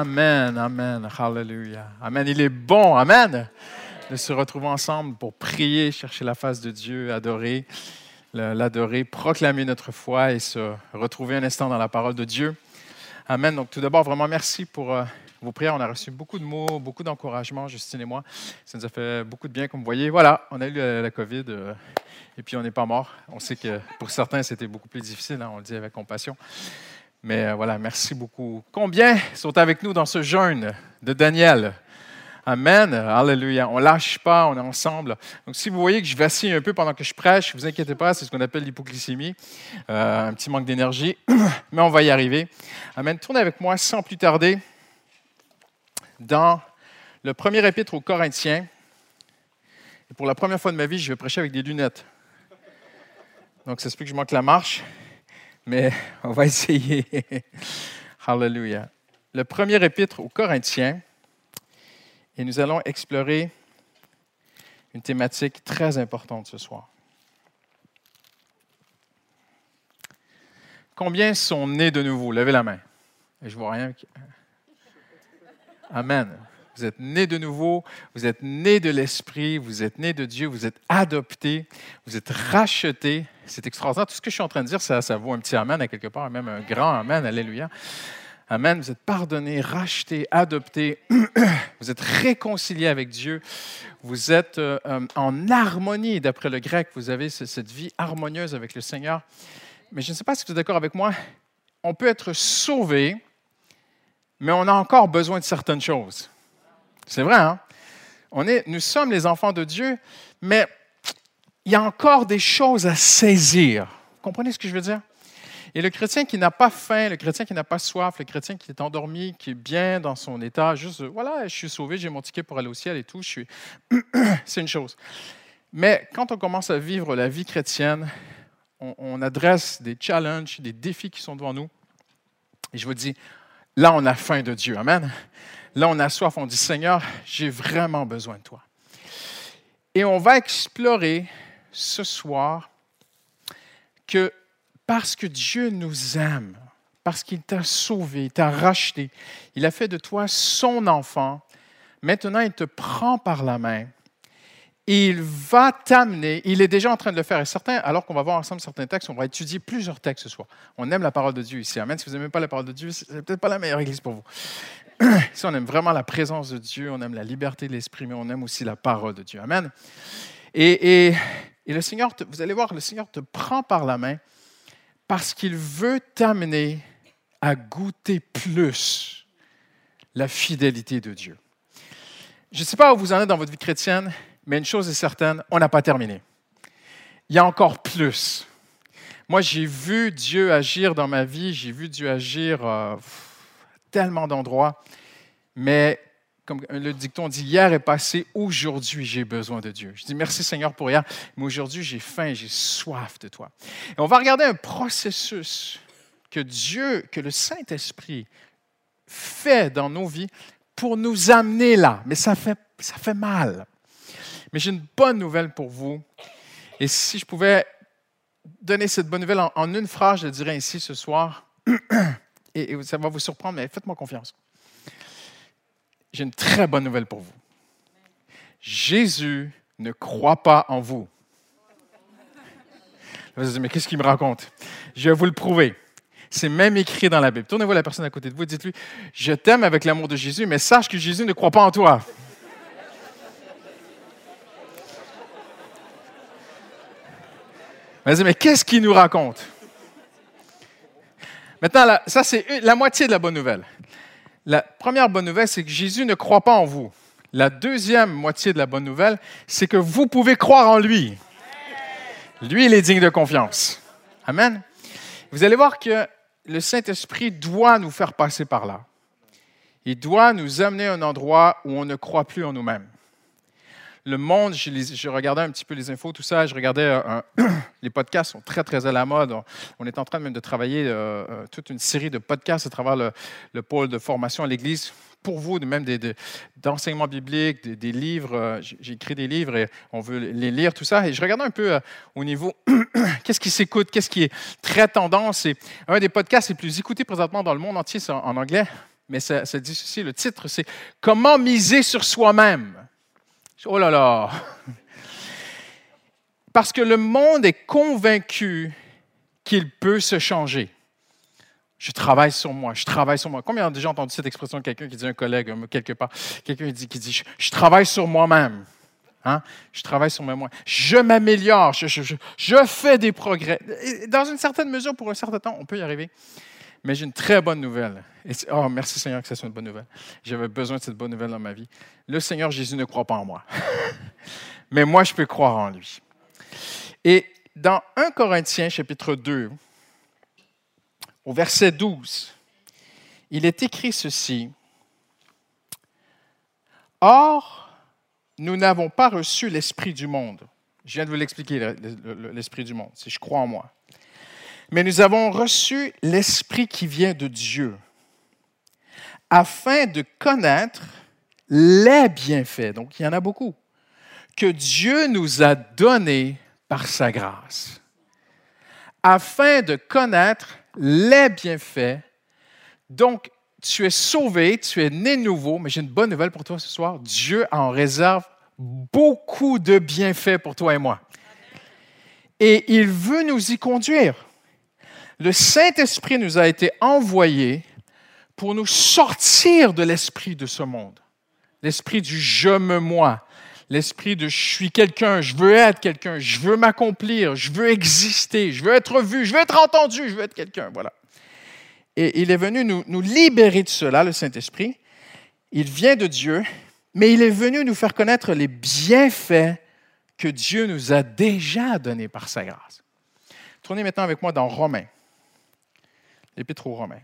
Amen, amen, hallelujah. Amen, il est bon, amen, de se retrouver ensemble pour prier, chercher la face de Dieu, adorer, l'adorer, proclamer notre foi et se retrouver un instant dans la parole de Dieu. Amen. Donc tout d'abord, vraiment merci pour euh, vos prières. On a reçu beaucoup de mots, beaucoup d'encouragement, Justine et moi. Ça nous a fait beaucoup de bien, comme vous voyez. Voilà, on a eu la, COVID euh, et puis on n'est pas mort. On sait que pour certains, c'était beaucoup plus difficile, hein, on le dit avec compassion. Mais euh, voilà, merci beaucoup. Combien sont avec nous dans ce jeûne de Daniel? Amen. Alléluia. On lâche pas, on est ensemble. Donc, si vous voyez que je vacille un peu pendant que je prêche, vous inquiétez pas, c'est ce qu'on appelle l'hypoglycémie, euh, un petit manque d'énergie, mais on va y arriver. Amen. Tournez avec moi sans plus tarder dans le premier épître aux Corinthiens. Et pour la première fois de ma vie, je vais prêcher avec des lunettes. Donc, ça se peut que je manque la marche mais on va essayer. Hallelujah. Le premier épître aux Corinthiens, et nous allons explorer une thématique très importante ce soir. Combien sont nés de nouveau? Levez la main. Je vois rien. Amen. Vous êtes nés de nouveau, vous êtes nés de l'Esprit, vous êtes nés de Dieu, vous êtes adoptés, vous êtes rachetés. C'est extraordinaire. Tout ce que je suis en train de dire, ça, vaut un petit Amen à quelque part, même un grand Amen. Alléluia. Amen. Vous êtes pardonnés, rachetés, adoptés. Vous êtes réconciliés avec Dieu. Vous êtes euh, euh, en harmonie, d'après le grec. Vous avez cette vie harmonieuse avec le Seigneur. Mais je ne sais pas si vous êtes d'accord avec moi. On peut être sauvé, mais on a encore besoin de certaines choses. C'est vrai, hein? On est, nous sommes les enfants de Dieu, mais il y a encore des choses à saisir. Vous comprenez ce que je veux dire? Et le chrétien qui n'a pas faim, le chrétien qui n'a pas soif, le chrétien qui est endormi, qui est bien dans son état, juste, voilà, je suis sauvé, j'ai mon ticket pour aller au ciel et tout, c'est une chose. Mais quand on commence à vivre la vie chrétienne, on, adresse des challenges, des défis qui sont devant nous. Et je vous dis, là, on a faim de Dieu. Amen. Là, on a soif, on dit, Seigneur, j'ai vraiment besoin de toi. Et on va explorer ce soir que parce que Dieu nous aime, parce qu'il t'a sauvé, t'a racheté, il a fait de toi son enfant, maintenant il te prend par la main il va t'amener, il est déjà en train de le faire. Et certains, alors qu'on va voir ensemble certains textes, on va étudier plusieurs textes ce soir. On aime la parole de Dieu ici. Amen. Si vous n'aimez pas la parole de Dieu, ce n'est peut-être pas la meilleure église pour vous. Si on aime vraiment la présence de Dieu, on aime la liberté de l'esprit, mais on aime aussi la parole de Dieu. Amen. Et, et, le Seigneur, vous allez voir, le Seigneur te prend par la main parce qu'il veut t'amener à goûter plus la fidélité de Dieu. Je ne sais pas où vous en êtes dans votre vie chrétienne, mais une chose est certaine, on n'a pas terminé. Il y a encore plus. Moi, j'ai vu Dieu agir dans ma vie, j'ai vu Dieu agir euh, tellement d'endroits, mais comme le dicton dit, hier est passé, aujourd'hui j'ai besoin de Dieu. Je dis merci Seigneur pour hier, mais aujourd'hui j'ai faim, j'ai soif de toi. Et on va regarder un processus que Dieu, que le Saint-Esprit fait dans nos vies pour nous amener là. Mais ça fait, ça fait mal. Mais j'ai une bonne nouvelle pour vous. Et si je pouvais donner cette bonne nouvelle en, une phrase, je dirais ainsi ce soir, et, ça va vous surprendre, mais faites-moi confiance. J'ai une très bonne nouvelle pour vous. Jésus ne croit pas en vous. Vous allez mais qu'est-ce qu'il me raconte? Je vais vous le prouver. C'est même écrit dans la Bible. Tournez-vous la personne à côté de vous et dites-lui, je t'aime avec l'amour de Jésus, mais sache que Jésus ne croit pas en toi. mais qu'est-ce qu'il nous raconte? Maintenant, ça, c'est la moitié de la bonne nouvelle. La première bonne nouvelle, c'est que Jésus ne croit pas en vous. La deuxième moitié de la bonne nouvelle, c'est que vous pouvez croire en lui. Lui, il est digne de confiance. Amen. Vous allez voir que le Saint-Esprit doit nous faire passer par là. Il doit nous amener à un endroit où on ne croit plus en nous-mêmes le monde, je, regardais un petit peu les infos, tout ça, je regardais, euh, les podcasts sont très, très à la mode. On est en train même de travailler euh, euh, toute une série de podcasts à travers le, pôle de formation à l'Église pour vous, même d'enseignements bibliques, des, livres. J'ai écrit des livres et on veut les lire, tout ça. Et je regardais un peu au niveau, qu'est-ce qui s'écoute, qu'est-ce qui est très tendance. Et un des podcasts les plus écoutés présentement dans le monde entier, c'est en, anglais, mais ça, ça dit ceci, le titre, c'est Comment miser sur soi-même. Oh là là! Parce que le monde est convaincu qu'il peut se changer. Je travaille sur moi, je travaille sur moi. Combien ont entendu cette expression de quelqu'un qui dit un collègue, quelque part, quelqu'un qui dit, dit je, travaille sur moi-même. Hein? Je travaille sur moi. Je m'améliore, je, je, je, fais des progrès. Dans une certaine mesure, pour un certain temps, on peut y arriver. Mais j'ai une très bonne nouvelle. Oh, merci Seigneur que ça soit une bonne nouvelle. J'avais besoin de cette bonne nouvelle dans ma vie. Le Seigneur Jésus ne croit pas en moi. Mais moi, je peux croire en lui. Et dans 1 Corinthiens chapitre 2, au verset 12, il est écrit ceci. Or, nous n'avons pas reçu l'esprit du monde. Je viens de vous l'expliquer, l'esprit du monde, si je crois en moi. Mais nous avons reçu l'esprit qui vient de Dieu, afin de connaître les bienfaits, donc il y en a beaucoup, que Dieu nous a donnés par sa grâce, afin de connaître les bienfaits. Donc, tu es sauvé, tu es né nouveau, mais j'ai une bonne nouvelle pour toi ce soir. Dieu en réserve beaucoup de bienfaits pour toi et moi. Et il veut nous y conduire. Le Saint-Esprit nous a été envoyé pour nous sortir de l'esprit de ce monde, l'esprit du je me moi, l'esprit de je suis quelqu'un, je veux être quelqu'un, je veux m'accomplir, je veux exister, je veux être vu, je veux être entendu, je veux être quelqu'un. Voilà. Et il est venu nous, libérer de cela, le Saint-Esprit. Il vient de Dieu, mais il est venu nous faire connaître les bienfaits que Dieu nous a déjà donnés par sa grâce. Tournez maintenant avec moi dans Romains, l'Épître aux Romains,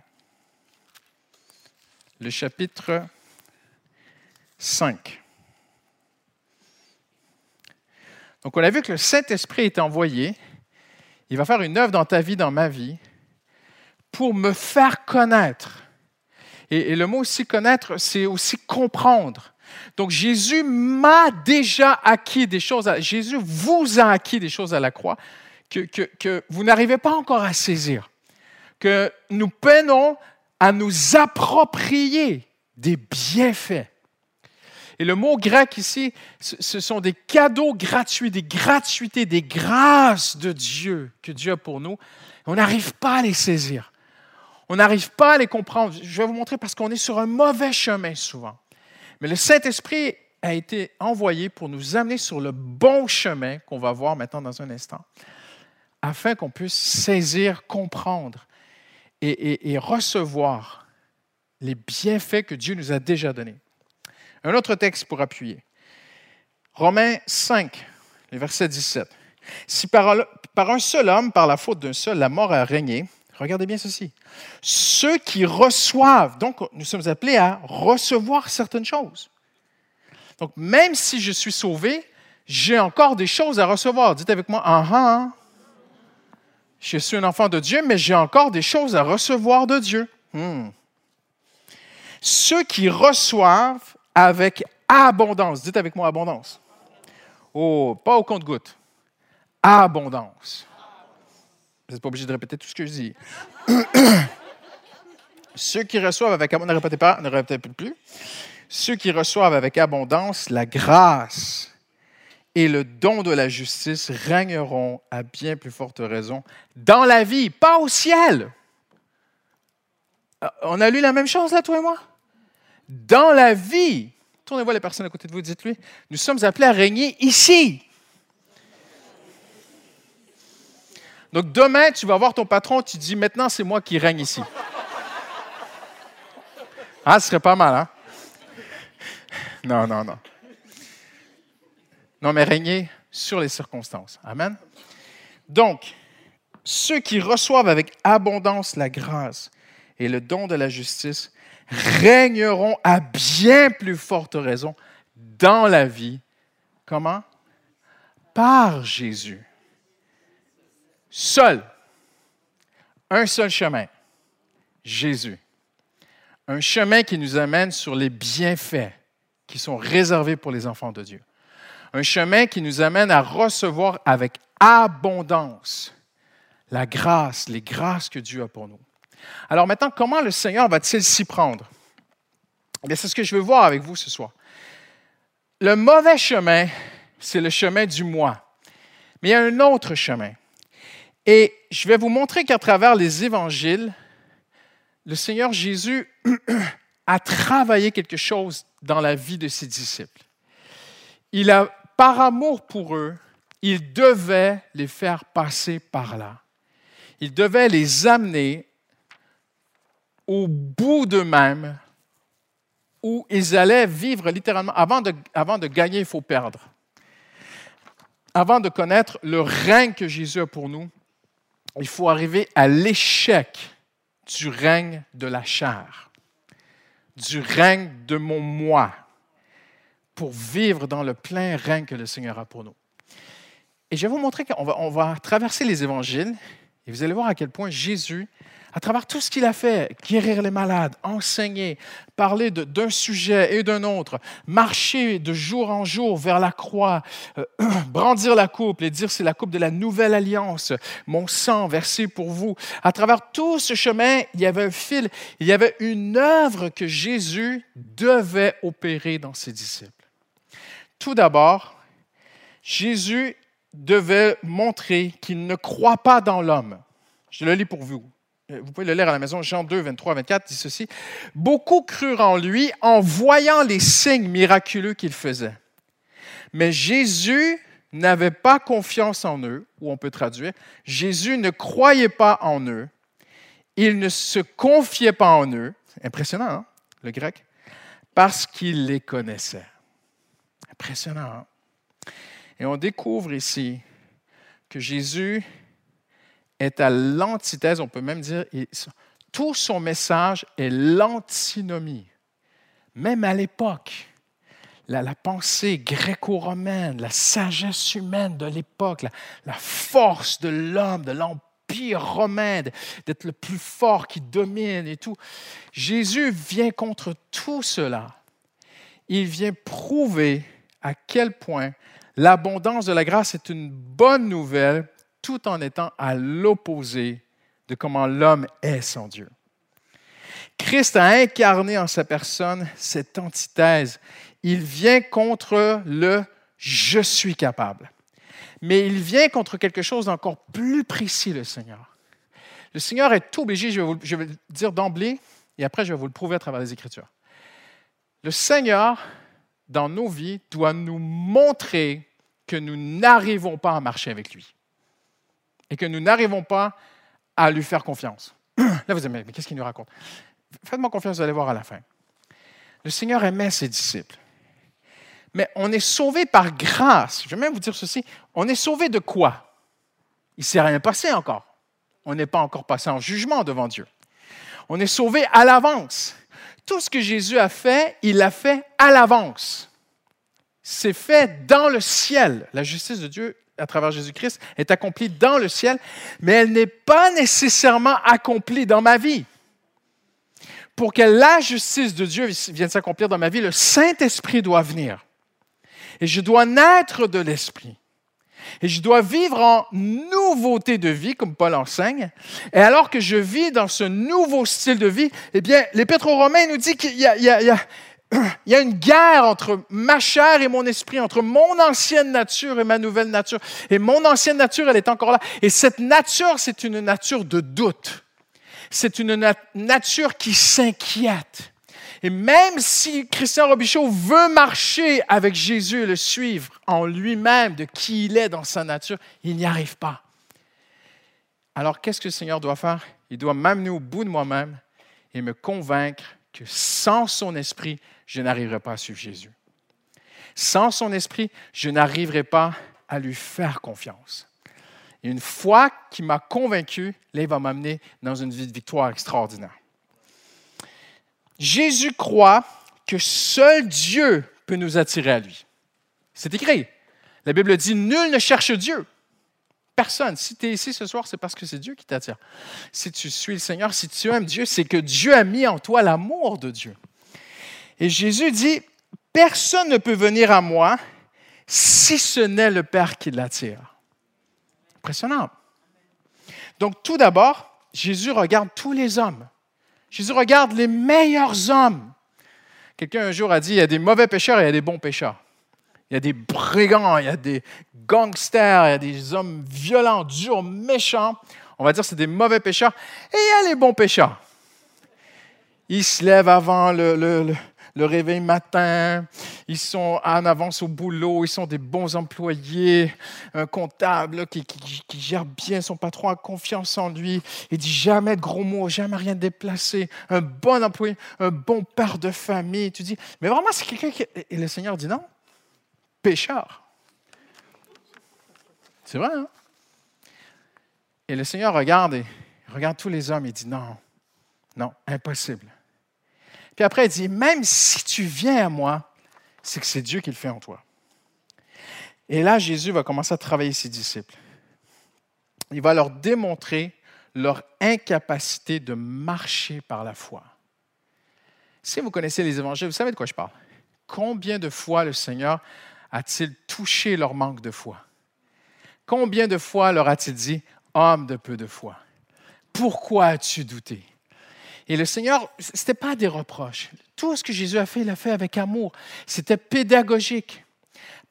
le chapitre 5. Donc, on a vu que le Saint-Esprit est envoyé. Il va faire une œuvre dans ta vie, dans ma vie, pour me faire connaître. Et, le mot aussi connaître, c'est aussi comprendre. Donc, Jésus m'a déjà acquis des choses. Jésus vous a acquis des choses à la croix que, que vous n'arrivez pas encore à saisir. Que nous peinons à nous approprier des bienfaits et le mot grec ici, ce sont des cadeaux gratuits, des gratuités, des grâces de Dieu que Dieu a pour nous. On n'arrive pas à les saisir. On n'arrive pas à les comprendre. Je vais vous montrer parce qu'on est sur un mauvais chemin souvent. Mais le Saint-Esprit a été envoyé pour nous amener sur le bon chemin qu'on va voir maintenant dans un instant, afin qu'on puisse saisir, comprendre et, recevoir les bienfaits que Dieu nous a déjà donnés. Un autre texte pour appuyer. Romains 5, le verset 17. Si par, un seul homme, par la faute d'un seul, la mort a régné, regardez bien ceci. Ceux qui reçoivent, donc nous sommes appelés à recevoir certaines choses. Donc même si je suis sauvé, j'ai encore des choses à recevoir. Dites avec moi, ah, ah je suis un enfant de Dieu, mais j'ai encore des choses à recevoir de Dieu. Hmm. Ceux qui reçoivent avec abondance. Dites avec moi abondance. Oh, pas au compte-goutte. Abondance. Vous n'êtes pas obligé de répéter tout ce que je dis. Ceux qui reçoivent avec abondance, ne répétez pas, ne répétez plus. Ceux qui reçoivent avec abondance la grâce et le don de la justice régneront à bien plus forte raison dans la vie, pas au ciel. Euh, on a lu la même chose là, toi et moi? dans la vie. Tournez-vous les personnes à côté de vous, dites-lui, nous sommes appelés à régner ici. Donc demain, tu vas voir ton patron, tu dis, maintenant c'est moi qui règne ici. Ah, ce serait pas mal, hein? Non, non, non. Non, mais régner sur les circonstances. Amen. Donc, ceux qui reçoivent avec abondance la grâce et le don de la justice régneront à bien plus forte raison dans la vie. Comment? Par Jésus. Seul. Un seul chemin. Jésus. Un chemin qui nous amène sur les bienfaits qui sont réservés pour les enfants de Dieu. Un chemin qui nous amène à recevoir avec abondance la grâce, les grâces que Dieu a pour nous. Alors maintenant, comment le Seigneur va-t-il s'y prendre? Eh c'est ce que je veux voir avec vous ce soir. Le mauvais chemin, c'est le chemin du moi. Mais il y a un autre chemin. Et je vais vous montrer qu'à travers les évangiles, le Seigneur Jésus a travaillé quelque chose dans la vie de ses disciples. Il a, par amour pour eux, il devait les faire passer par là. Il devait les amener au bout d'eux-mêmes où ils allaient vivre littéralement. Avant de, gagner, il faut perdre. Avant de connaître le règne que Jésus a pour nous, il faut arriver à l'échec du règne de la chair, du règne de mon moi, pour vivre dans le plein règne que le Seigneur a pour nous. Et je vais vous montrer qu'on va, traverser les évangiles et vous allez voir à quel point Jésus à travers tout ce qu'il a fait, guérir les malades, enseigner, parler d'un sujet et d'un autre, marcher de jour en jour vers la croix, euh, brandir la coupe et dire c'est la coupe de la nouvelle alliance, mon sang versé pour vous. À travers tout ce chemin, il y avait un fil, il y avait une œuvre que Jésus devait opérer dans ses disciples. Tout d'abord, Jésus devait montrer qu'il ne croit pas dans l'homme. Je le lis pour vous. Euh, vous pouvez le lire à la maison, Jean 2, 23 24 dit ceci. Beaucoup crurent en lui en voyant les signes miraculeux qu'il faisait. Mais Jésus n'avait pas confiance en eux, ou on peut traduire, Jésus ne croyait pas en eux, il ne se confiait pas en eux, impressionnant, hein, le grec, parce qu'il les connaissait. Impressionnant. Et on découvre ici que Jésus est à l'antithèse, on peut même dire, tout son message est l'antinomie. Même à l'époque, la, pensée gréco-romaine, la sagesse humaine de l'époque, la, force de l'homme, de l'empire romain, d'être le plus fort qui domine et tout. Jésus vient contre tout cela. Il vient prouver à quel point l'abondance de la grâce est une bonne nouvelle tout en étant à l'opposé de comment l'homme est sans Dieu. Christ a incarné en sa personne cette antithèse. Il vient contre le je suis capable. Mais il vient contre quelque chose d'encore plus précis, le Seigneur. Le Seigneur est obligé, je vais, vous, je vais le dire d'emblée, et après je vais vous le prouver à travers les Écritures. Le Seigneur, dans nos vies, doit nous montrer que nous n'arrivons pas à marcher avec lui et que nous n'arrivons pas à lui faire confiance. Là, vous dites, mais qu'est-ce qu'il nous raconte? Faites-moi confiance, vous allez voir à la fin. Le Seigneur aimait ses disciples. Mais on est sauvé par grâce. Je vais même vous dire ceci. On est sauvé de quoi? Il ne s'est rien passé encore. On n'est pas encore passé en jugement devant Dieu. On est sauvé à l'avance. Tout ce que Jésus a fait, il l'a fait à l'avance. C'est fait dans le ciel. La justice de Dieu à travers Jésus-Christ est accomplie dans le ciel, mais elle n'est pas nécessairement accomplie dans ma vie. Pour que la justice de Dieu vienne s'accomplir dans ma vie, le Saint-Esprit doit venir. Et je dois naître de l'Esprit. Et je dois vivre en nouveauté de vie, comme Paul enseigne. Et alors que je vis dans ce nouveau style de vie, eh bien, l'Épître aux Romains nous dit qu'il y, y, y y a une guerre entre ma chair et mon esprit, entre mon ancienne nature et ma nouvelle nature. Et mon ancienne nature, elle est encore là. Et cette nature, c'est une nature de doute. C'est une nature qui s'inquiète. Et même si Christian Robichaud veut marcher avec Jésus et le suivre en lui-même de qui il est dans sa nature, il n'y arrive pas. Alors qu'est-ce que le Seigneur doit faire? Il doit m'amener au bout de moi-même et me convaincre que sans son esprit, je n'arriverai pas à suivre Jésus. Sans son esprit, je n'arriverai pas à lui faire confiance. Et une fois qu'il m'a convaincu, là, il va m'amener dans une vie de victoire extraordinaire. Jésus croit que seul Dieu peut nous attirer à lui. C'est écrit. La Bible dit, nul ne cherche Dieu. Personne. Si tu es ici ce soir, c'est parce que c'est Dieu qui t'attire. Si tu suis le Seigneur, si tu aimes Dieu, c'est que Dieu a mis en toi l'amour de Dieu. Et Jésus dit, personne ne peut venir à moi si ce n'est le Père qui l'attire. Impressionnant. Donc tout d'abord, Jésus regarde tous les hommes. Jésus regarde les meilleurs hommes Quelqu'un un jour a dit, il y a des mauvais pécheurs et il y a des bons pécheurs. Il y a des brigands, il y a des gangsters, il y a des hommes violents, durs, méchants. On va dire c'est des mauvais pécheurs. Et il y a les bons pécheurs. Ils se lèvent avant le, réveil matin, ils sont en avance au boulot, ils sont des bons employés, un comptable qui, gère bien son patron, a confiance en lui, il dit jamais de gros mots, jamais rien de déplacé, un bon employé, un bon père de famille. Tu dis, mais vraiment, c'est quelqu'un qui... Et le Seigneur dit non, pécheur. C'est vrai, hein? Et le Seigneur regarde et regarde tous les hommes et dit non, non, impossible. Puis après, il dit, même si tu viens à moi, c'est que c'est Dieu qui le fait en toi. Et là, Jésus va commencer à travailler ses disciples. Il va leur démontrer leur incapacité de marcher par la foi. Si vous connaissez les évangiles, vous savez de quoi je parle. Combien de fois le Seigneur a-t-il touché leur manque de foi? Combien de fois leur a-t-il dit, homme de peu de foi, pourquoi as-tu douté? Et le Seigneur, ce n'était pas des reproches. Tout ce que Jésus a fait, il l'a fait avec amour. C'était pédagogique.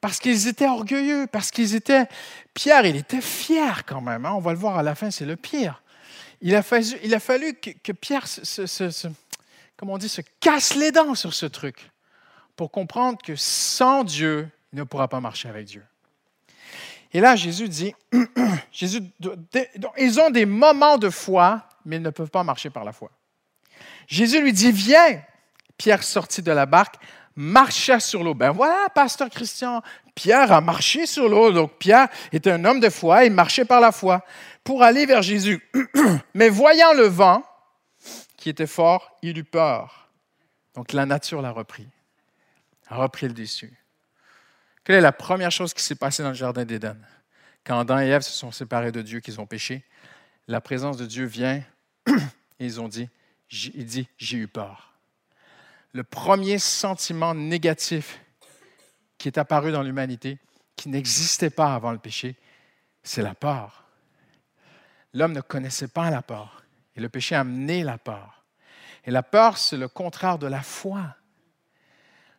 Parce qu'ils étaient orgueilleux, parce qu'ils étaient... Pierre, il était fier quand même. Hein. On va le voir à la fin, c'est le pire. Il a fallu, que, Pierre se, comment on dit, se casse les dents sur ce truc pour comprendre que sans Dieu, il ne pourra pas marcher avec Dieu. Et là, Jésus dit, Jésus, ils ont des moments de foi, mais ils ne peuvent pas marcher par la foi. Jésus lui dit, viens. Pierre sortit de la barque, marcha sur l'eau. Ben voilà, pasteur Christian, Pierre a marché sur l'eau. Donc Pierre était un homme de foi, il marchait par la foi pour aller vers Jésus. Mais voyant le vent qui était fort, il eut peur. Donc la nature l'a repris, a repris le dessus. Quelle est la première chose qui s'est passée dans le jardin d'Éden? Quand Adam et Ève se sont séparés de Dieu, qu'ils ont péché, la présence de Dieu vient et ils ont dit, il dit, j'ai eu peur. Le premier sentiment négatif qui est apparu dans l'humanité, qui n'existait pas avant le péché, c'est la peur. L'homme ne connaissait pas la peur. Et le péché a amené la peur. Et la peur, c'est le contraire de la foi.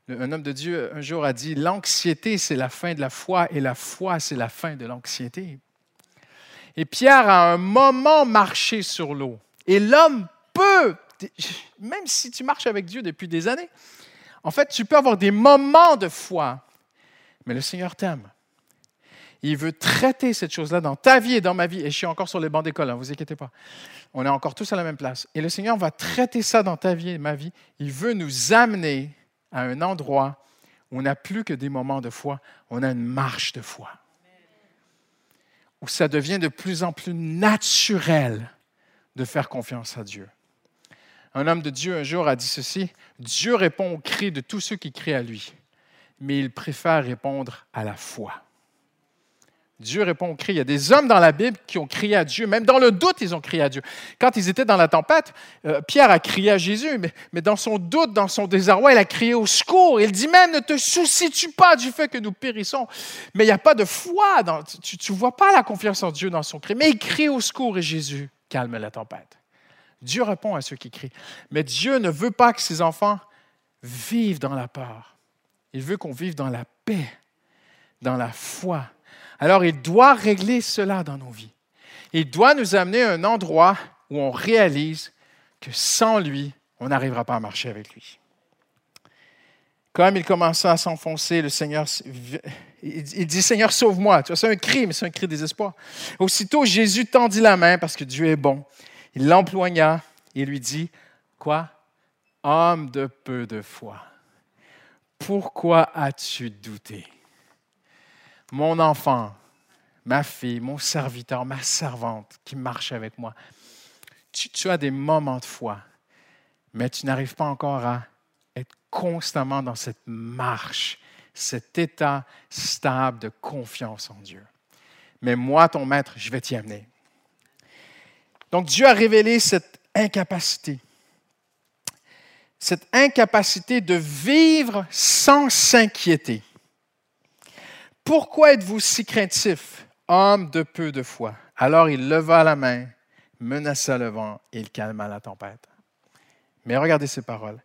Un homme de Dieu un jour a dit, l'anxiété, c'est la fin de la foi, et la foi, c'est la fin de l'anxiété. Et Pierre a un moment marché sur l'eau. Et l'homme même si tu marches avec Dieu depuis des années, en fait, tu peux avoir des moments de foi, mais le Seigneur t'aime. Il veut traiter cette chose-là dans ta vie et dans ma vie. Et je suis encore sur les bancs d'école, ne hein, vous inquiétez pas. On est encore tous à la même place. Et le Seigneur va traiter ça dans ta vie et ma vie. Il veut nous amener à un endroit où on n'a plus que des moments de foi, on a une marche de foi. Où ça devient de plus en plus naturel de faire confiance à Dieu. Un homme de Dieu un jour a dit ceci, Dieu répond aux cris de tous ceux qui crient à lui, mais il préfère répondre à la foi. Dieu répond aux cris. Il y a des hommes dans la Bible qui ont crié à Dieu, même dans le doute, ils ont crié à Dieu. Quand ils étaient dans la tempête, euh, Pierre a crié à Jésus, mais, dans son doute, dans son désarroi, il a crié au secours. Il dit même, ne te soucies-tu pas du fait que nous périssons. Mais il n'y a pas de foi, dans, tu ne vois pas la confiance en Dieu dans son cri. Mais il crie au secours et Jésus calme la tempête. Dieu répond à ceux qui crient. Mais Dieu ne veut pas que ses enfants vivent dans la peur. Il veut qu'on vive dans la paix, dans la foi. Alors il doit régler cela dans nos vies. Il doit nous amener à un endroit où on réalise que sans lui, on n'arrivera pas à marcher avec lui. Comme il commença à s'enfoncer, le Seigneur, il dit, Seigneur, sauve-moi. c'est un cri, mais c'est un cri de désespoir. Aussitôt, Jésus tendit la main parce que Dieu est bon. Il l'emploigna et lui dit, quoi? Homme de peu de foi, pourquoi as-tu douté? Mon enfant, ma fille, mon serviteur, ma servante qui marche avec moi, tu, tu as des moments de foi, mais tu n'arrives pas encore à être constamment dans cette marche, cet état stable de confiance en Dieu. Mais moi, ton maître, je vais t'y amener. Donc Dieu a révélé cette incapacité. Cette incapacité de vivre sans s'inquiéter. Pourquoi êtes-vous si craintif, homme de peu de foi? Alors il leva la main, menaça le vent et il calma la tempête. Mais regardez ces paroles.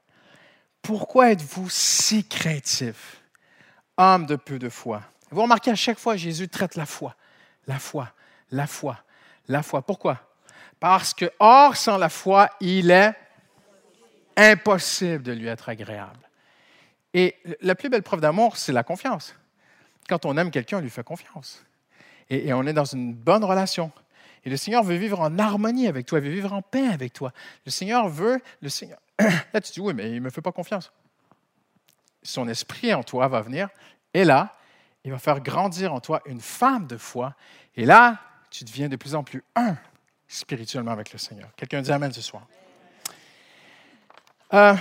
Pourquoi êtes-vous si craintif, homme de peu de foi? Vous remarquez à chaque fois, Jésus traite la foi, la foi, la foi, la foi. Pourquoi? Parce que, or, sans la foi, il est impossible de lui être agréable. Et la plus belle preuve d'amour, c'est la confiance. Quand on aime quelqu'un, on lui fait confiance. Et, on est dans une bonne relation. Et le Seigneur veut vivre en harmonie avec toi, il veut vivre en paix avec toi. Le Seigneur veut, le Seigneur. Là, tu dis, oui, mais il ne me fait pas confiance. Son esprit en toi va venir, et là, il va faire grandir en toi une femme de foi. Et là, tu deviens de plus en plus un spirituellement avec le Seigneur. Quelqu'un dit Amen ce soir. Euh,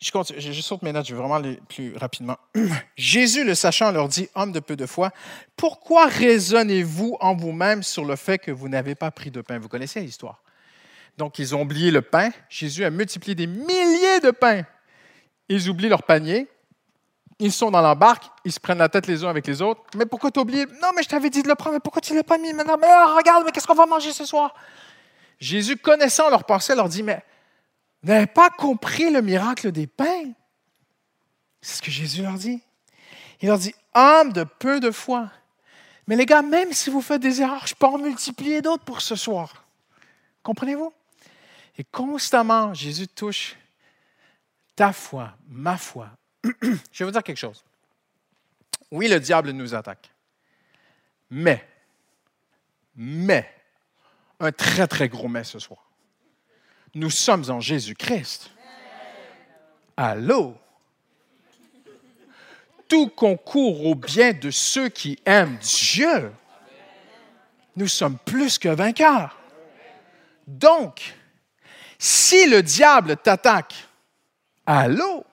je, je, saute mes notes, je vais vraiment aller plus rapidement. Jésus, le sachant, leur dit, homme de peu de foi, pourquoi raisonnez-vous en vous-même sur le fait que vous n'avez pas pris de pain? Vous connaissez l'histoire. Donc, ils ont oublié le pain. Jésus a multiplié des milliers de pains. Ils oublient leur panier. Ils sont dans la barque, ils se prennent la tête les uns avec les autres. Mais pourquoi t'as oublié? Non, mais je t'avais dit de le prendre, mais pourquoi tu ne l'as pas mis? Maintenant? Mais regarde, mais qu'est-ce qu'on va manger ce soir? Jésus, connaissant leurs pensées, leur dit, mais vous n'avez pas compris le miracle des pains? C'est ce que Jésus leur dit. Il leur dit, homme de peu de foi. Mais les gars, même si vous faites des erreurs, je peux en multiplier d'autres pour ce soir. Comprenez-vous? Et constamment, Jésus touche ta foi, ma foi. je vais vous dire quelque chose. Oui, le diable nous attaque. Mais, mais, un très, très gros mais ce soir. Nous sommes en Jésus-Christ. Allô? Tout concourt au bien de ceux qui aiment Dieu. Nous sommes plus que vainqueurs. Donc, si le diable t'attaque, allô?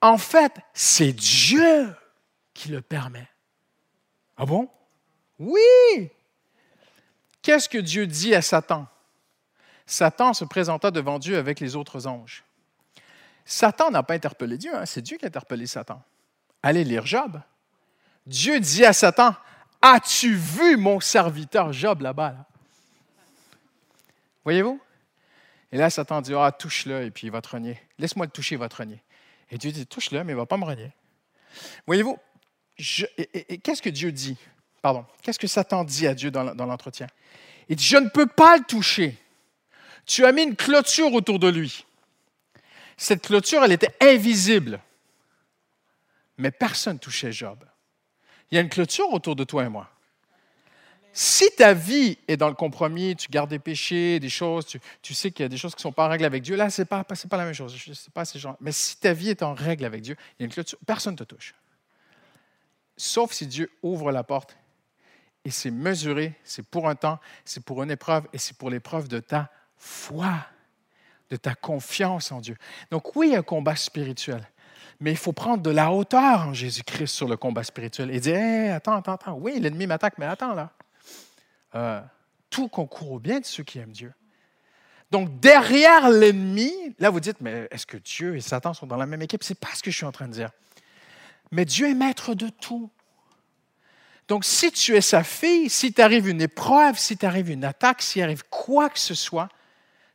En fait, c'est Dieu qui le permet. Ah bon? Oui! Qu'est-ce que Dieu dit à Satan? Satan se présenta devant Dieu avec les autres anges. Satan n'a pas interpellé Dieu, hein, c'est Dieu qui a interpellé Satan. Allez lire Job. Dieu dit à Satan, As-tu vu mon serviteur Job là-bas? Voyez-vous? Et là, Satan dit, ah, touche-le, et puis il va te renier. Laisse-moi le toucher, il va te renier. Et Dieu dit, touche-le, mais il ne va pas me renier. Voyez-vous, qu'est-ce que Dieu dit? Pardon, qu'est-ce que Satan dit à Dieu dans l'entretien? Il dit, je ne peux pas le toucher tu as mis une clôture autour de lui. Cette clôture, elle était invisible. Mais personne ne touchait Job. Il y a une clôture autour de toi et moi. Si ta vie est dans le compromis, tu gardes des péchés, des choses, tu, sais qu'il y a des choses qui ne sont pas en règle avec Dieu, là, ce n'est pas, pas la même chose. Je pas ces gens. Mais si ta vie est en règle avec Dieu, personne ne te touche. Sauf si Dieu ouvre la porte et c'est mesuré, c'est pour un temps, c'est pour une épreuve et c'est pour l'épreuve de ta foi, de ta confiance en Dieu. Donc oui, il y a un combat spirituel, mais il faut prendre de la hauteur en Jésus-Christ sur le combat spirituel et dire, attends, attends, attends, oui, l'ennemi m'attaque, mais attends là. Euh, tout concourt au bien de ceux qui aiment Dieu. Donc, derrière l'ennemi, là, vous dites, mais est-ce que Dieu et Satan sont dans la même équipe? Ce n'est pas ce que je suis en train de dire. Mais Dieu est maître de tout. Donc, si tu es sa fille, si t'arrive une épreuve, si t'arrive une attaque, s'il arrive quoi que ce soit,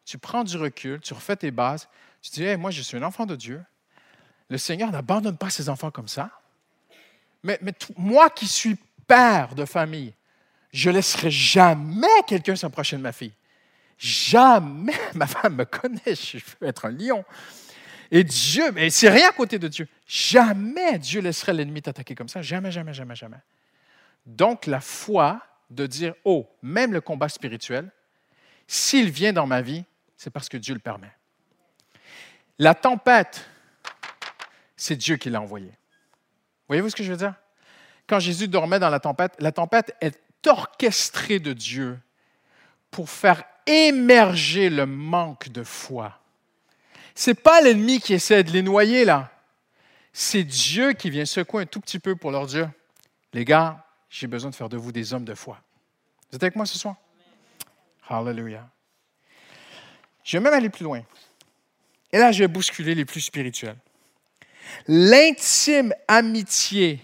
tu prends du recul, tu refais tes bases, tu dis, moi, je suis un enfant de Dieu. Le Seigneur n'abandonne pas ses enfants comme ça. Mais, moi qui suis père de famille, je laisserai jamais quelqu'un s'approcher de ma fille. Jamais. Ma femme me connaît, je veux être un lion. Et Dieu, mais c'est rien à côté de Dieu. Jamais Dieu laisserait l'ennemi t'attaquer comme ça. Jamais, jamais, jamais, jamais. Donc, la foi de dire, oh, même le combat spirituel, s'il vient dans ma vie, c'est parce que Dieu le permet. La tempête, c'est Dieu qui l'a envoyée. Voyez-vous ce que je veux dire? Quand Jésus dormait dans la tempête, la tempête est orchestrée de Dieu pour faire émerger le manque de foi. Ce n'est pas l'ennemi qui essaie de les noyer là. C'est Dieu qui vient secouer un tout petit peu pour leur dire, les gars, j'ai besoin de faire de vous des hommes de foi. Vous êtes avec moi ce soir? Hallelujah. Je vais même aller plus loin. Et là, je vais bousculer les plus spirituels. L'intime amitié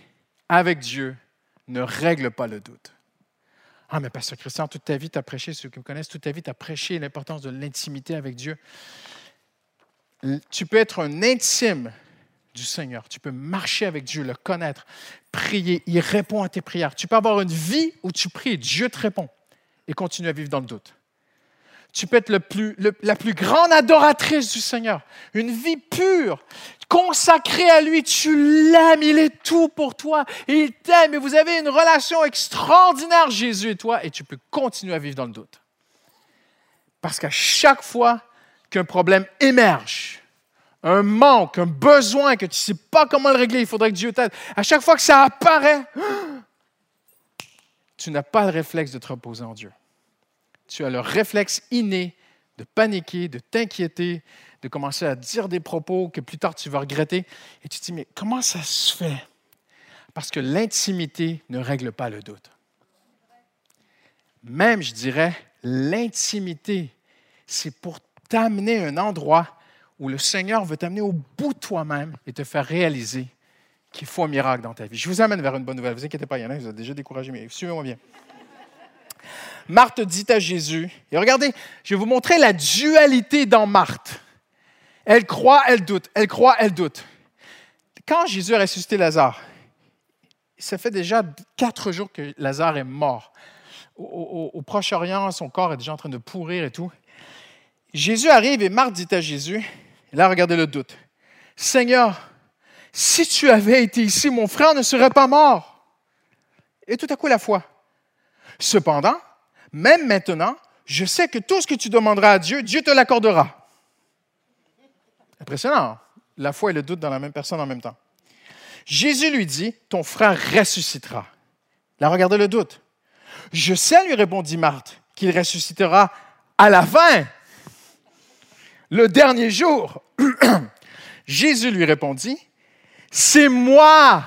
avec Dieu ne règle pas le doute. Ah, mais Pasteur Christian, toute ta vie, tu as prêché, ceux qui me connaissent, toute ta vie, tu as prêché l'importance de l'intimité avec Dieu. Tu peux être un intime du Seigneur. Tu peux marcher avec Dieu, le connaître, prier. Il répond à tes prières. Tu peux avoir une vie où tu pries Dieu te répond et continue à vivre dans le doute. Tu peux être la plus grande adoratrice du Seigneur. Une vie pure, consacrée à lui. Tu l'aimes, il est tout pour toi. Il t'aime et vous avez une relation extraordinaire, Jésus et toi, et tu peux continuer à vivre dans le doute. Parce qu'à chaque fois qu'un problème émerge, un manque, un besoin que tu ne sais pas comment le régler, il faudrait que Dieu t'aide. À chaque fois que ça apparaît, tu n'as pas le réflexe de te reposer en Dieu. Tu as le réflexe inné de paniquer, de t'inquiéter, de commencer à dire des propos que plus tard tu vas regretter. Et tu te dis, mais comment ça se fait? Parce que l'intimité ne règle pas le doute. Même, je dirais, l'intimité, c'est pour t'amener à un endroit où le Seigneur veut t'amener au bout de toi-même et te faire réaliser qu'il faut un miracle dans ta vie. Je vous amène vers une bonne nouvelle. Ne vous inquiétez pas, il y en a vous ont déjà découragé, mais suivez-moi bien. Marthe dit à Jésus, et regardez, je vais vous montrer la dualité dans Marthe. Elle croit, elle doute, elle croit, elle doute. Quand Jésus a ressuscité Lazare, ça fait déjà quatre jours que Lazare est mort. Au, Proche-Orient, son corps est déjà en train de pourrir et tout. Jésus arrive et Marthe dit à Jésus, là regardez le doute, Seigneur, si tu avais été ici, mon frère ne serait pas mort. Et tout à coup la foi. Cependant, même maintenant, je sais que tout ce que tu demanderas à Dieu, Dieu te l'accordera. Impressionnant. La foi et le doute dans la même personne en même temps. Jésus lui dit, ton frère ressuscitera. Là, regardez le doute. Je sais, lui répondit Marthe, qu'il ressuscitera à la fin, le dernier jour. Jésus lui répondit, c'est moi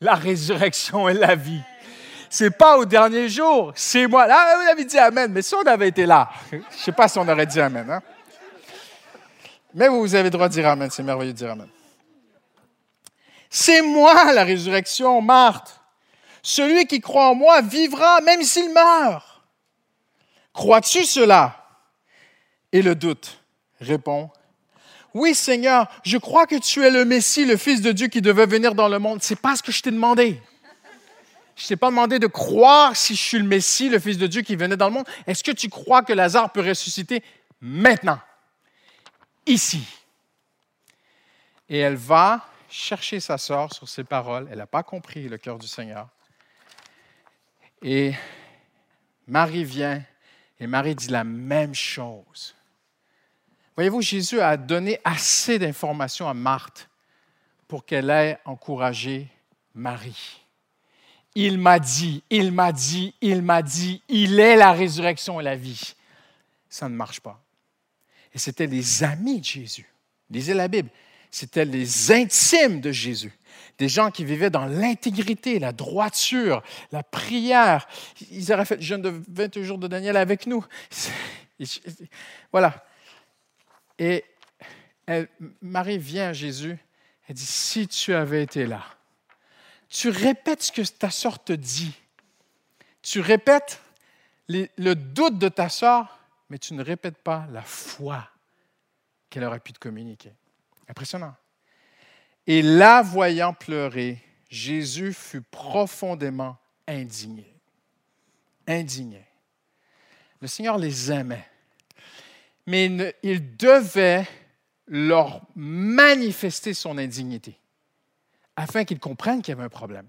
la résurrection et la vie c'est pas au dernier jour, c'est moi. Là, vous avez dit Amen, mais si on avait été là, je ne sais pas si on aurait dit Amen. Hein? Mais vous, vous avez le droit de dire Amen, c'est merveilleux de dire Amen. C'est moi la résurrection, Marthe. Celui qui croit en moi vivra même s'il meurt. Crois-tu cela? Et le doute répond, oui Seigneur, je crois que tu es le Messie, le Fils de Dieu qui devait venir dans le monde. C'est pas ce que je t'ai demandé. Je ne t'ai pas demandé de croire si je suis le Messie, le Fils de Dieu qui venait dans le monde. Est-ce que tu crois que Lazare peut ressusciter maintenant, ici? Et elle va chercher sa sœur sur ses paroles. Elle n'a pas compris le cœur du Seigneur. Et Marie vient et Marie dit la même chose. Voyez-vous, Jésus a donné assez d'informations à Marthe pour qu'elle ait encouragé Marie. Il m'a dit, il m'a dit, il m'a dit, il est la résurrection et la vie. Ça ne marche pas. Et c'était les amis de Jésus. Lisez la Bible. C'était les intimes de Jésus. Des gens qui vivaient dans l'intégrité, la droiture, la prière. Ils auraient fait le jeûne de 21 jours de Daniel avec nous. Voilà. Et Marie vient à Jésus. Elle dit, si tu avais été là, tu répètes ce que ta sœur te dit. Tu répètes le doute de ta sœur, mais tu ne répètes pas la foi qu'elle aurait pu te communiquer. Impressionnant. Et la voyant pleurer, Jésus fut profondément indigné. Indigné. Le Seigneur les aimait, mais il devait leur manifester son indignité afin qu'ils comprennent qu'il y avait un problème.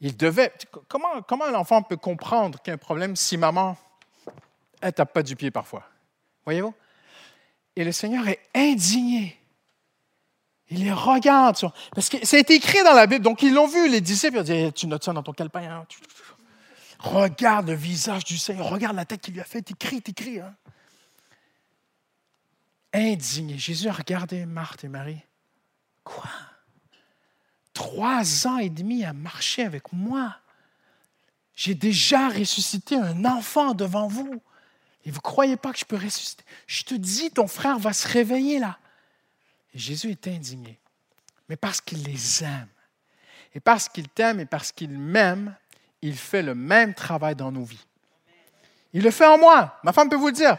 Il devait. Comment, comment un enfant peut comprendre qu'il y a un problème si maman ne tape pas du pied parfois? Voyez-vous? Et le Seigneur est indigné. Il les regarde. Parce que été écrit dans la Bible, donc ils l'ont vu, les disciples. Ils ont dit Tu notes ça dans ton calepin. Hein? Regarde le visage du Seigneur, regarde la tête qu'il lui a faite, écrit, écrit. Hein? Indigné. Jésus a regardé Marthe et Marie. Quoi? Trois ans et demi à marcher avec moi. J'ai déjà ressuscité un enfant devant vous. Et vous ne croyez pas que je peux ressusciter? Je te dis, ton frère va se réveiller là. Et Jésus est indigné. Mais parce qu'il les aime. Et parce qu'il t'aime et parce qu'il m'aime, il fait le même travail dans nos vies. Il le fait en moi. Ma femme peut vous le dire.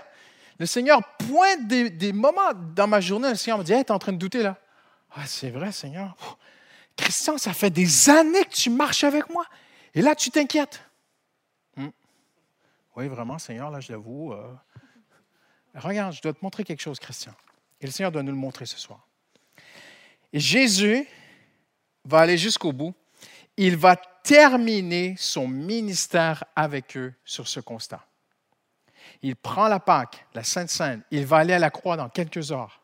Le Seigneur pointe des, moments dans ma journée. Le Seigneur me dit Hey, tu es en train de douter là. Ah, c'est vrai, Seigneur. Christian, ça fait des années que tu marches avec moi. Et là, tu t'inquiètes. Hmm. Oui, vraiment, Seigneur, là, je l'avoue. Euh. Regarde, je dois te montrer quelque chose, Christian. Et le Seigneur doit nous le montrer ce soir. Et Jésus va aller jusqu'au bout. Il va terminer son ministère avec eux sur ce constat. Il prend la Pâque, la Sainte Sainte, il va aller à la croix dans quelques heures.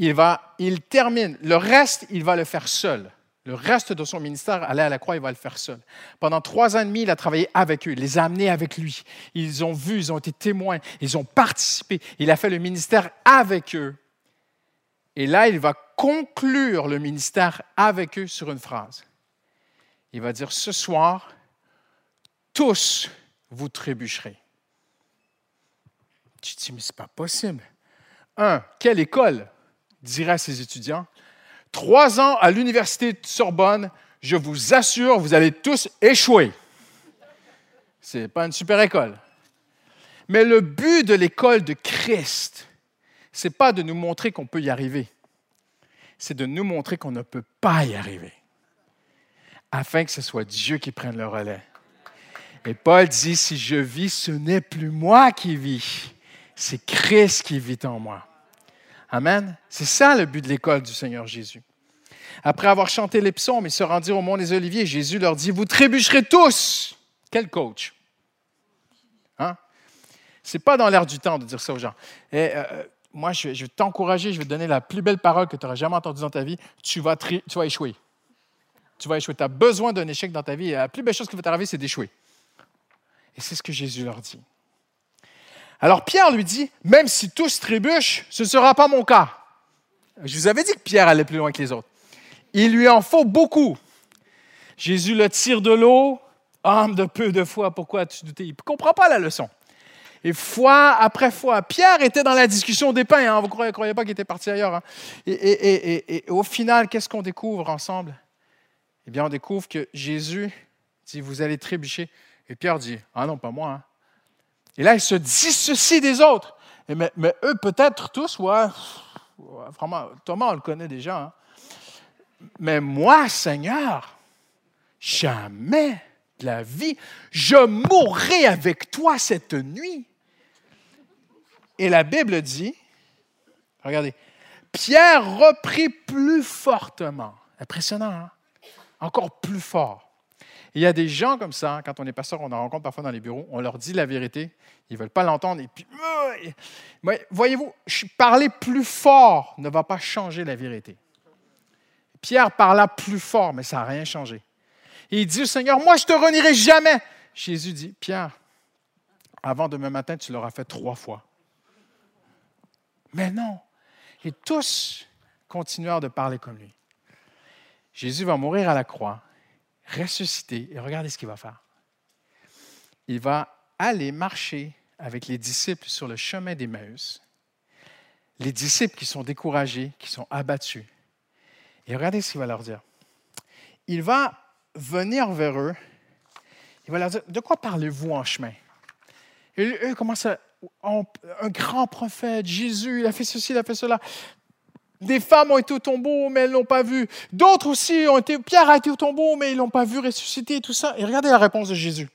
Il, va, il termine. Le reste, il va le faire seul. Le reste de son ministère, aller à la croix, il va le faire seul. Pendant trois ans et demi, il a travaillé avec eux, il les a amenés avec lui. Ils ont vu, ils ont été témoins, ils ont participé. Il a fait le ministère avec eux. Et là, il va conclure le ministère avec eux sur une phrase. Il va dire, ce soir, tous vous trébucherez. Tu dis, mais ce pas possible. Un, quelle école? Dirait à ses étudiants? Trois ans à l'université de Sorbonne, je vous assure, vous allez tous échouer. Ce n'est pas une super école. Mais le but de l'école de Christ, ce n'est pas de nous montrer qu'on peut y arriver, c'est de nous montrer qu'on ne peut pas y arriver, afin que ce soit Dieu qui prenne le relais. Et Paul dit, si je vis, ce n'est plus moi qui vis, c'est Christ qui vit en moi. Amen. C'est ça le but de l'école du Seigneur Jésus. Après avoir chanté les psaumes, ils se rendirent au mont des Oliviers. Jésus leur dit, vous trébucherez tous. Quel coach? Hein? Ce n'est pas dans l'air du temps de dire ça aux gens. Et, euh, moi, je vais, t'encourager, je vais te donner la plus belle parole que tu auras jamais entendue dans ta vie. Tu vas, tu vas échouer. Tu vas échouer. Tu as besoin d'un échec dans ta vie. La plus belle chose qui va t'arriver, c'est d'échouer. Et c'est ce que Jésus leur dit. Alors Pierre lui dit, même si tous trébuchent, ce ne sera pas mon cas. Je vous avais dit que Pierre allait plus loin que les autres. Il lui en faut beaucoup. Jésus le tire de l'eau. Homme de peu de foi, pourquoi tu doutais? Il ne comprend pas la leçon. Et fois après fois, Pierre était dans la discussion des pains. Hein. Vous ne croyez, pas qu'il était parti ailleurs. Hein. Et, et, au final, qu'est-ce qu'on découvre ensemble? Eh bien, on découvre que Jésus dit, vous allez trébucher. Et Pierre dit, ah non, pas moi. Hein. Et là, il se dissocie des autres. mais, eux, peut-être tous, ouais, vraiment, Thomas, on le connaît déjà. Hein. Mais moi, Seigneur, jamais de la vie, je mourrai avec toi cette nuit. Et la Bible dit, regardez, Pierre reprit plus fortement. Impressionnant, hein? Encore plus fort. Il y a des gens comme ça, quand on est pasteur, on en rencontre parfois dans les bureaux, on leur dit la vérité, ils ne veulent pas l'entendre. Et puis, euh, voyez-vous, parler plus fort ne va pas changer la vérité. Pierre parla plus fort, mais ça n'a rien changé. il dit au Seigneur, moi je te renierai jamais. Jésus dit, Pierre, avant demain matin, tu l'auras fait trois fois. Mais non. Et tous continuèrent de parler comme lui. Jésus va mourir à la croix ressuscité. Et regardez ce qu'il va faire. Il va aller marcher avec les disciples sur le chemin d'Emmaüs. Les disciples qui sont découragés, qui sont abattus. Et regardez ce qu'il va leur dire. Il va venir vers eux. Il va leur dire, de quoi parlez-vous en chemin? Et eux commencent à, un grand prophète, Jésus, il a fait ceci, il a fait cela. Des femmes ont été au tombeau, mais elles l'ont pas vu. D'autres aussi ont été. Pierre a été au tombeau, mais ils l'ont pas vu ressusciter, tout ça. Et regardez la réponse de Jésus.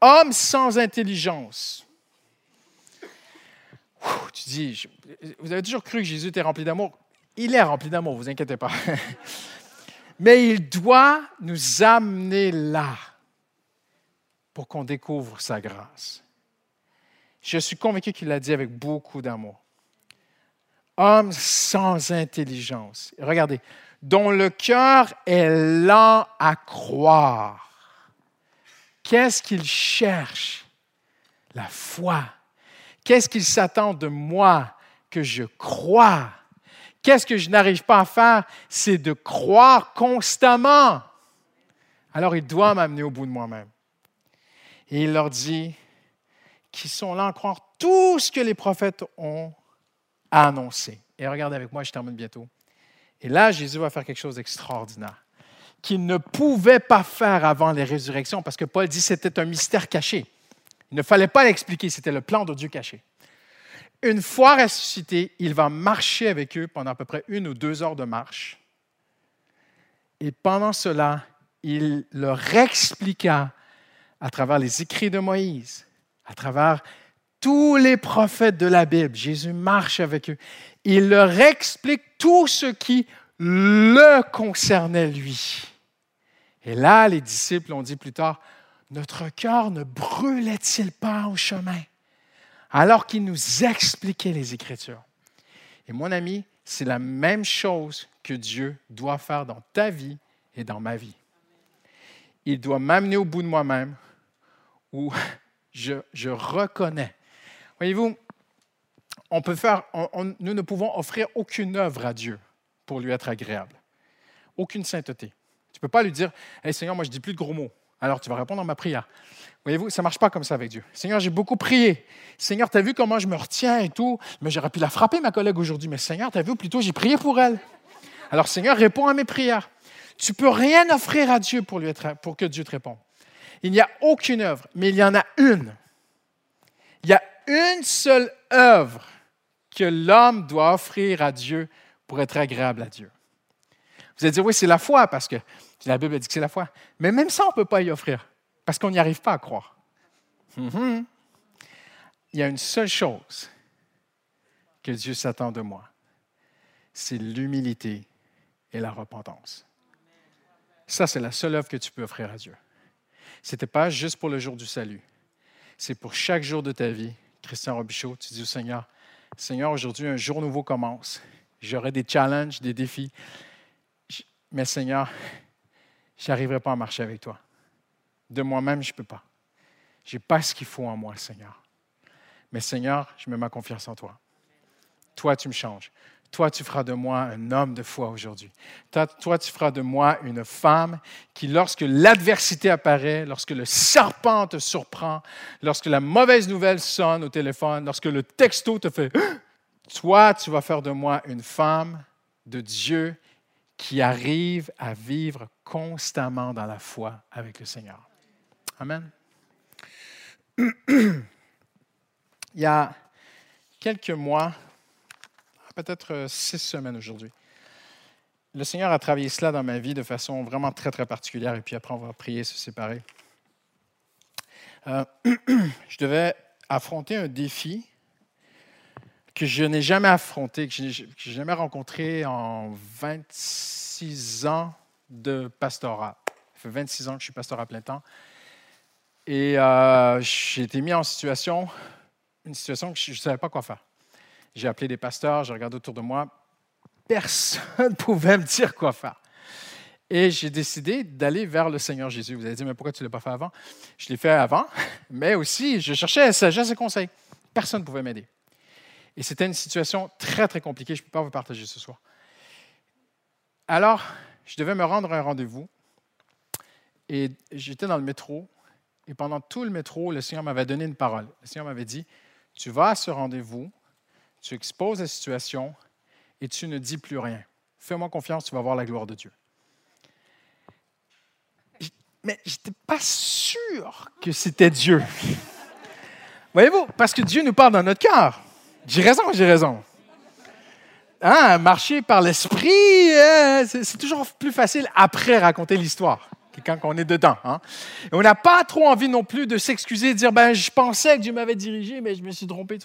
Homme sans intelligence. tu dis, vous avez toujours cru que Jésus était rempli d'amour? Il est rempli d'amour, vous inquiétez pas. mais il doit nous amener là pour qu'on découvre sa grâce. Je suis convaincu qu'il l'a dit avec beaucoup d'amour homme sans intelligence. Regardez, dont le cœur est lent à croire. Qu'est-ce qu'il cherche? La foi. Qu'est-ce qu'il s'attend de moi que je crois? Qu'est-ce que je n'arrive pas à faire? C'est de croire constamment. Alors il doit m'amener au bout de moi-même. Et il leur dit qu'ils sont là à croire tout ce que les prophètes ont à annoncer. Et regardez avec moi, je termine bientôt. Et là, Jésus va faire quelque chose d'extraordinaire. qu'il ne pouvait pas faire avant les résurrections, parce que Paul dit que c'était un mystère caché. Il ne fallait pas l'expliquer, c'était le plan de Dieu caché. Une fois ressuscité, il va marcher avec eux pendant à peu près une ou deux heures de marche. Et pendant cela, il leur expliqua à travers les écrits de Moïse, à travers tous les prophètes de la Bible. Jésus marche avec eux. Il leur explique tout ce qui le concernait lui. Et là, les disciples ont dit plus tard, notre cœur ne brûlait-il pas au chemin alors qu'il nous expliquait les Écritures? Et mon ami, c'est la même chose que Dieu doit faire dans ta vie et dans ma vie. Il doit m'amener au bout de moi-même où je, reconnais. Voyez-vous, on peut faire, nous ne pouvons offrir aucune œuvre à Dieu pour lui être agréable. Aucune sainteté. Tu ne peux pas lui dire Hey Seigneur, moi je dis plus de gros mots. Alors tu vas répondre à ma prière. Voyez-vous, ça ne marche pas comme ça avec Dieu. Seigneur, j'ai beaucoup prié. Seigneur, tu as vu comment je me retiens et tout. Mais j'aurais pu la frapper, ma collègue, aujourd'hui. Mais Seigneur, tu as vu, plutôt, j'ai prié pour elle. Alors, Seigneur, réponds à mes prières. Tu ne peux rien offrir à Dieu pour, lui être, pour que Dieu te réponde. Il n'y a aucune œuvre, mais il y en a une. Il y a une seule œuvre que l'homme doit offrir à Dieu pour être agréable à Dieu. Vous allez dire, oui, c'est la foi, parce que la Bible dit que c'est la foi. Mais même ça, on ne peut pas y offrir, parce qu'on n'y arrive pas à croire. Mhm. Il y a une seule chose que Dieu s'attend de moi, c'est l'humilité et la repentance. Ça, c'est la seule œuvre que tu peux offrir à Dieu. Ce n'était pas juste pour le jour du salut. C'est pour chaque jour de ta vie. Christian Robichaud, tu dis au Seigneur, Seigneur, aujourd'hui, un jour nouveau commence. J'aurai des challenges, des défis. Mais Seigneur, je n'arriverai pas à marcher avec toi. De moi-même, je ne peux pas. Je n'ai pas ce qu'il faut en moi, Seigneur. Mais Seigneur, je mets ma confiance en toi. Toi, tu me changes. Toi, tu feras de moi un homme de foi aujourd'hui. Toi, tu feras de moi une femme qui, lorsque l'adversité apparaît, lorsque le serpent te surprend, lorsque la mauvaise nouvelle sonne au téléphone, lorsque le texto te fait, toi, tu vas faire de moi une femme de Dieu qui arrive à vivre constamment dans la foi avec le Seigneur. Amen. Il y a quelques mois, peut-être euh, six semaines aujourd'hui. Le Seigneur a travaillé cela dans ma vie de façon vraiment très, très particulière, et puis après, on va prier, se séparer. Euh, je devais affronter un défi que je n'ai jamais affronté, que je n'ai jamais rencontré en 26 ans de pastorat. Ça fait 26 ans que je suis pasteur à plein temps. Et euh, j'ai été mis en situation, une situation que je ne savais pas quoi faire. J'ai appelé des pasteurs, j'ai regardé autour de moi. Personne ne pouvait me dire quoi faire. Et j'ai décidé d'aller vers le Seigneur Jésus. Vous allez dire, mais pourquoi tu ne l'as pas fait avant? Je l'ai fait avant, mais aussi, je cherchais sagesse et conseil. Personne ne pouvait m'aider. Et c'était une situation très, très compliquée. Je ne peux pas vous partager ce soir. Alors, je devais me rendre à un rendez-vous. Et j'étais dans le métro. Et pendant tout le métro, le Seigneur m'avait donné une parole. Le Seigneur m'avait dit, tu vas à ce rendez-vous tu exposes la situation et tu ne dis plus rien. Fais-moi confiance, tu vas voir la gloire de Dieu. Mais je n'étais pas sûr que c'était Dieu. Voyez-vous, parce que Dieu nous parle dans notre cœur. J'ai raison, j'ai raison. Hein, marcher par l'esprit, hein, c'est toujours plus facile après raconter l'histoire quand on est dedans. Hein. Et on n'a pas trop envie non plus de s'excuser, de dire ben, Je pensais que Dieu m'avait dirigé, mais je me suis trompé.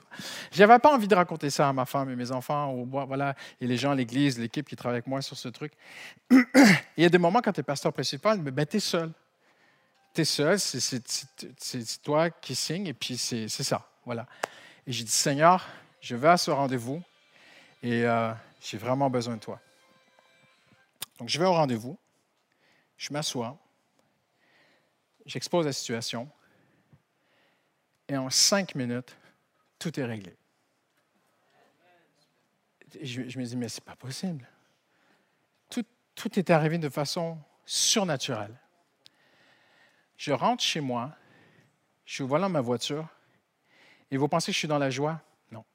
Je n'avais pas envie de raconter ça à ma femme et mes enfants, ou, voilà, et les gens l'église, l'équipe qui travaille avec moi sur ce truc. Il y a des moments quand tu es pasteur principal, mais ben, tu es seul. Tu es seul, c'est toi qui signes, et puis c'est ça. Voilà. Et j'ai dit Seigneur, je vais à ce rendez-vous et euh, j'ai vraiment besoin de toi. Donc je vais au rendez-vous, je m'assois, j'expose la situation, et en cinq minutes, tout est réglé. je, me dis, mais c'est pas possible. Tout, tout est arrivé de façon surnaturelle. Je rentre chez moi, je suis de ma voiture, et vous pensez que je suis dans la joie? Non.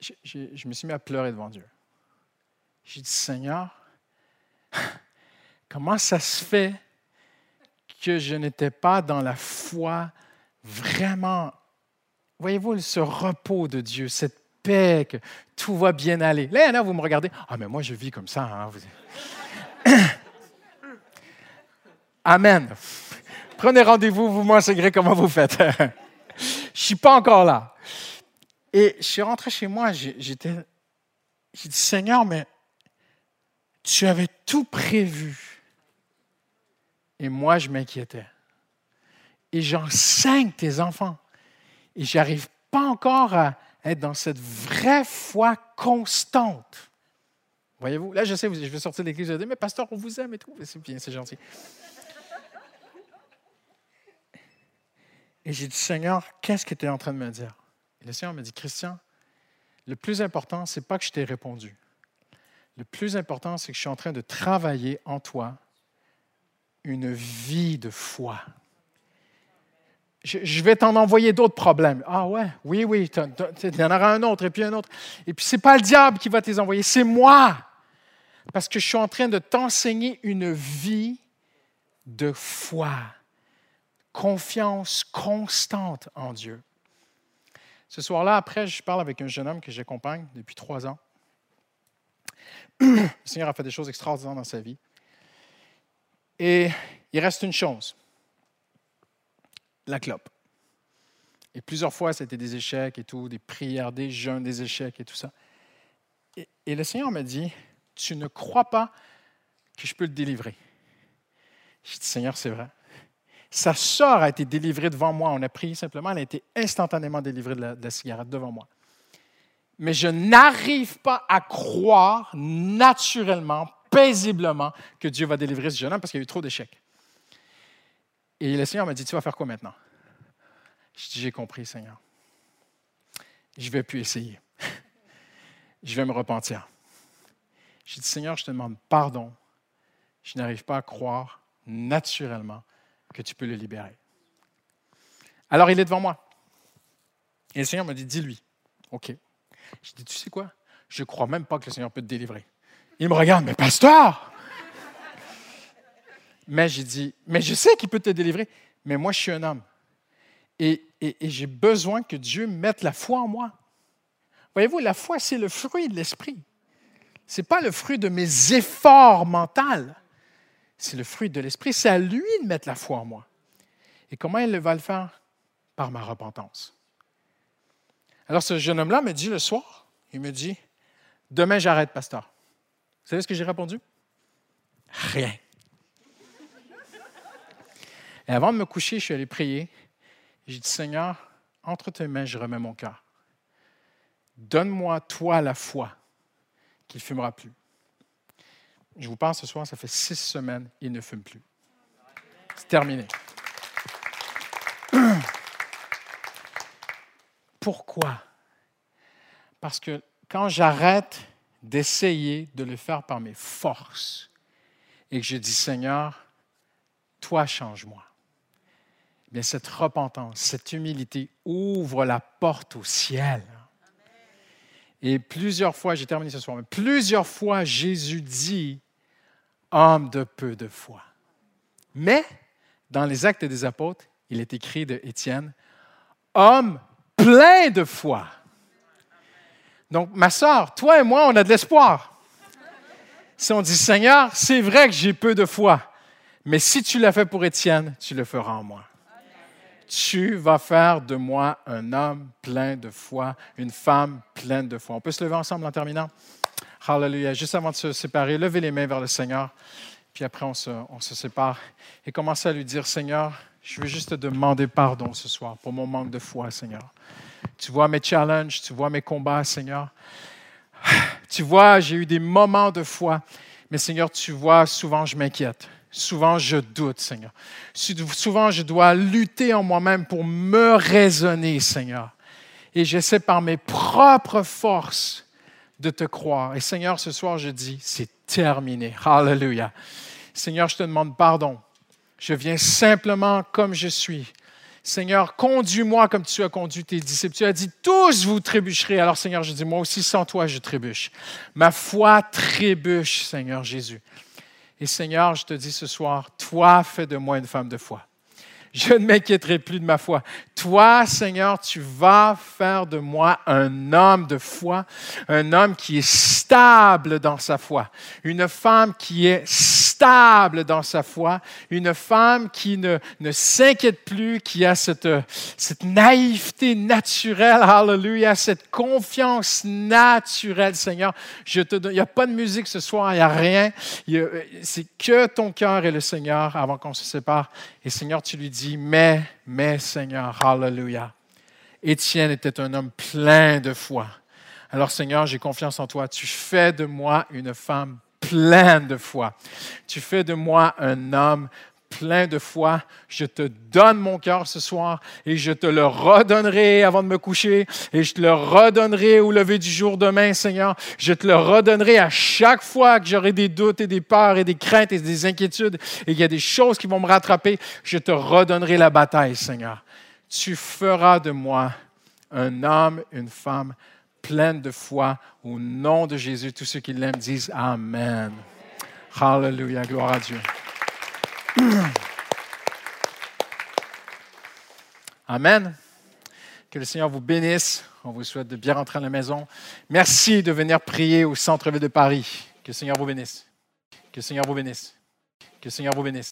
Je, je me suis mis à pleurer devant Dieu. J'ai dit, Seigneur, comment ça se fait que je n'étais pas dans la foi vraiment, voyez-vous, ce repos de Dieu, cette paix, que tout va bien aller. Là, là vous me regardez, ah, mais moi, je vis comme ça. Hein, Amen. Prenez rendez-vous, vous m'enseignerez comment vous faites. je ne suis pas encore là. Et je suis rentré chez moi, j'étais, j'ai dit, Seigneur, mais tu avais tout prévu. Et moi, je m'inquiétais. Et j'enseigne tes enfants. Et j'arrive pas encore à être dans cette vraie foi constante. Voyez-vous, là, je sais, je vais sortir de l'église, je vais dire, mais pasteur, on vous aime et tout. C'est bien, c'est gentil. Et j'ai dit, Seigneur, qu'est-ce que tu es en train de me dire? Et le Seigneur me dit, Christian, le plus important, ce n'est pas que je t'ai répondu. Le plus important, c'est que je suis en train de travailler en toi une vie de foi. Je, vais t'en envoyer d'autres problèmes. Ah ouais, oui, oui, il y en aura un autre et puis un autre. Et puis ce n'est pas le diable qui va te les envoyer, c'est moi. Parce que je suis en train de t'enseigner une vie de foi confiance constante en Dieu. Ce soir-là, après, je parle avec un jeune homme que j'accompagne depuis trois ans. Le Seigneur a fait des choses extraordinaires dans sa vie. Et il reste une chose, la clope. Et plusieurs fois, c'était des échecs et tout, des prières, des jeûnes, des échecs et tout ça. Et, le Seigneur m'a dit, tu ne crois pas que je peux le délivrer. J'ai dit, Seigneur, c'est vrai. Sa sœur a été délivrée devant moi. On a prié simplement, elle a été instantanément délivrée de la, cigarette devant moi. Mais je n'arrive pas à croire naturellement, paisiblement, que Dieu va délivrer ce jeune homme parce qu'il y a eu trop d'échecs. Et le Seigneur m'a dit, tu vas faire quoi maintenant? Je dis, j'ai compris, Seigneur. Je ne vais plus essayer. je vais me repentir. J'ai dit, Seigneur, je te demande pardon. Je n'arrive pas à croire naturellement que tu peux le libérer. Alors il est devant moi. Et le Seigneur me dit, dis-lui. OK. Je dis, tu sais quoi? Je ne crois même pas que le Seigneur peut te délivrer. Il me regarde, mais pasteur! mais j'ai dit, mais je sais qu'il peut te délivrer, mais moi je suis un homme. Et, j'ai besoin que Dieu mette la foi en moi. Voyez-vous, la foi, c'est le fruit de l'esprit. Ce n'est pas le fruit de mes efforts mentaux c'est le fruit de l'Esprit. C'est à lui de mettre la foi en moi. Et comment il va le faire? Par ma repentance. Alors ce jeune homme-là me dit le soir, il me dit, demain j'arrête, pasteur. Savez ce que j'ai répondu? Rien. Et avant de me coucher, je suis allé prier. J'ai dit, Seigneur, entre tes mains, je remets mon cœur. Donne-moi, toi, la foi qu'il ne fumera plus je vous parle ce soir, ça fait six semaines, il ne fume plus. C'est terminé. Pourquoi? Parce que quand j'arrête d'essayer de le faire par mes forces et que je dis, Seigneur, toi change-moi, bien cette repentance, cette humilité ouvre la porte au ciel. Et plusieurs fois, j'ai terminé ce soir, mais plusieurs fois, Jésus dit, homme de peu de foi. Mais dans les actes des apôtres, il est écrit de Étienne, homme plein de foi. Donc, ma soeur, toi et moi, on a de l'espoir. Si on dit, Seigneur, c'est vrai que j'ai peu de foi, mais si tu l'as fait pour Étienne, tu le feras en moi. Tu vas faire de moi un homme plein de foi, une femme pleine de foi. On peut se lever ensemble en terminant? Hallelujah. Juste avant de se séparer, levez les mains vers le Seigneur. Puis après, on se, sépare. Et commencez à lui dire, Seigneur, je veux juste te demander pardon ce soir pour mon manque de foi, Seigneur. Tu vois mes challenges, tu vois mes combats, Seigneur. Tu vois, j'ai eu des moments de foi, mais Seigneur, tu vois, souvent je m'inquiète. Souvent je doute, Seigneur. Souvent je dois lutter en moi-même pour me raisonner, Seigneur. Et j'essaie par mes propres forces de te croire. Et Seigneur, ce soir, je dis, c'est terminé. Hallelujah. Seigneur, je te demande pardon. Je viens simplement comme je suis. Seigneur, conduis-moi comme tu as conduit tes disciples. Tu as dit, tous vous trébucherez. Alors, Seigneur, je dis, moi aussi, sans toi, je trébuche. Ma foi trébuche, Seigneur Jésus. Et Seigneur, je te dis ce soir, toi, fais de moi une femme de foi. Je ne m'inquiéterai plus de ma foi. Toi, Seigneur, tu vas faire de moi un homme de foi, un homme qui est stable dans sa foi, une femme qui est stable dans sa foi, une femme qui ne, ne s'inquiète plus, qui a cette, cette naïveté naturelle, hallelujah, cette confiance naturelle, Seigneur. Je te il n'y a pas de musique ce soir, il n'y a rien. C'est que ton cœur et le Seigneur avant qu'on se sépare. Et Seigneur, tu lui dis, mais, mais Seigneur, hallelujah. Étienne était un homme plein de foi. Alors Seigneur, j'ai confiance en toi. Tu fais de moi une femme plein de foi. Tu fais de moi un homme plein de foi. Je te donne mon cœur ce soir et je te le redonnerai avant de me coucher et je te le redonnerai au lever du jour demain, Seigneur. Je te le redonnerai à chaque fois que j'aurai des doutes et des peurs et des craintes et des inquiétudes et qu'il y a des choses qui vont me rattraper. Je te redonnerai la bataille, Seigneur. Tu feras de moi un homme, une femme pleine de foi. Au nom de Jésus, tous ceux qui l'aiment disent Amen. Hallelujah, gloire à Dieu. Amen. Que le Seigneur vous bénisse. On vous souhaite de bien rentrer à la maison. Merci de venir prier au centre-ville de Paris. Que le Seigneur vous bénisse. Que le Seigneur vous bénisse. Que le Seigneur vous bénisse.